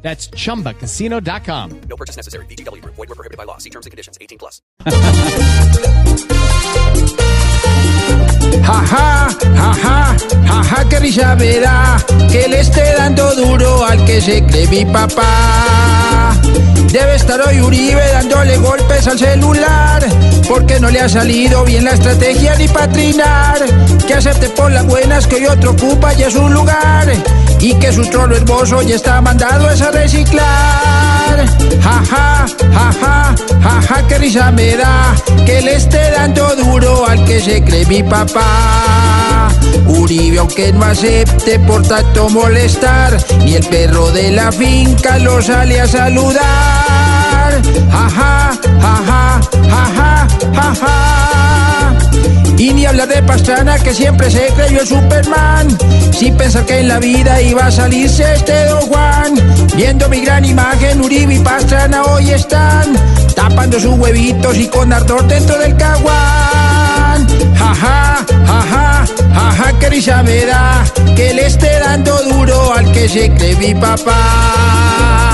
That's chumbacasino.com. No purchase necessary. BGW. Void were prohibited by law. See terms and conditions. 18 plus. Jaja, jaja, jaja, que risa me da que le esté dando duro al que se cree mi papá. Debe estar hoy Uribe dándole golpes al celular, porque no le ha salido bien la estrategia ni patrinar. Que acepte por las buenas que hoy otro ocupa ya su lugar, y que su trono hermoso ya está mandado es a reciclar. Jaja, jaja, jaja, que risa me da que le esté dando duro al que se cree mi papá. Uribe, aunque no acepte por tanto molestar, ni el perro de la finca lo sale a saludar. Jaja, jaja, jaja, jaja. Y ni hablar de Pastrana que siempre se creyó Superman, sin pensar que en la vida iba a salirse este Don Juan. Viendo mi gran imagen, Uribe y Pastrana hoy están tapando sus huevitos y con ardor dentro del caguán. Jaja, jaja, jaja, que risa me da que le esté dando duro al que se cree mi papá.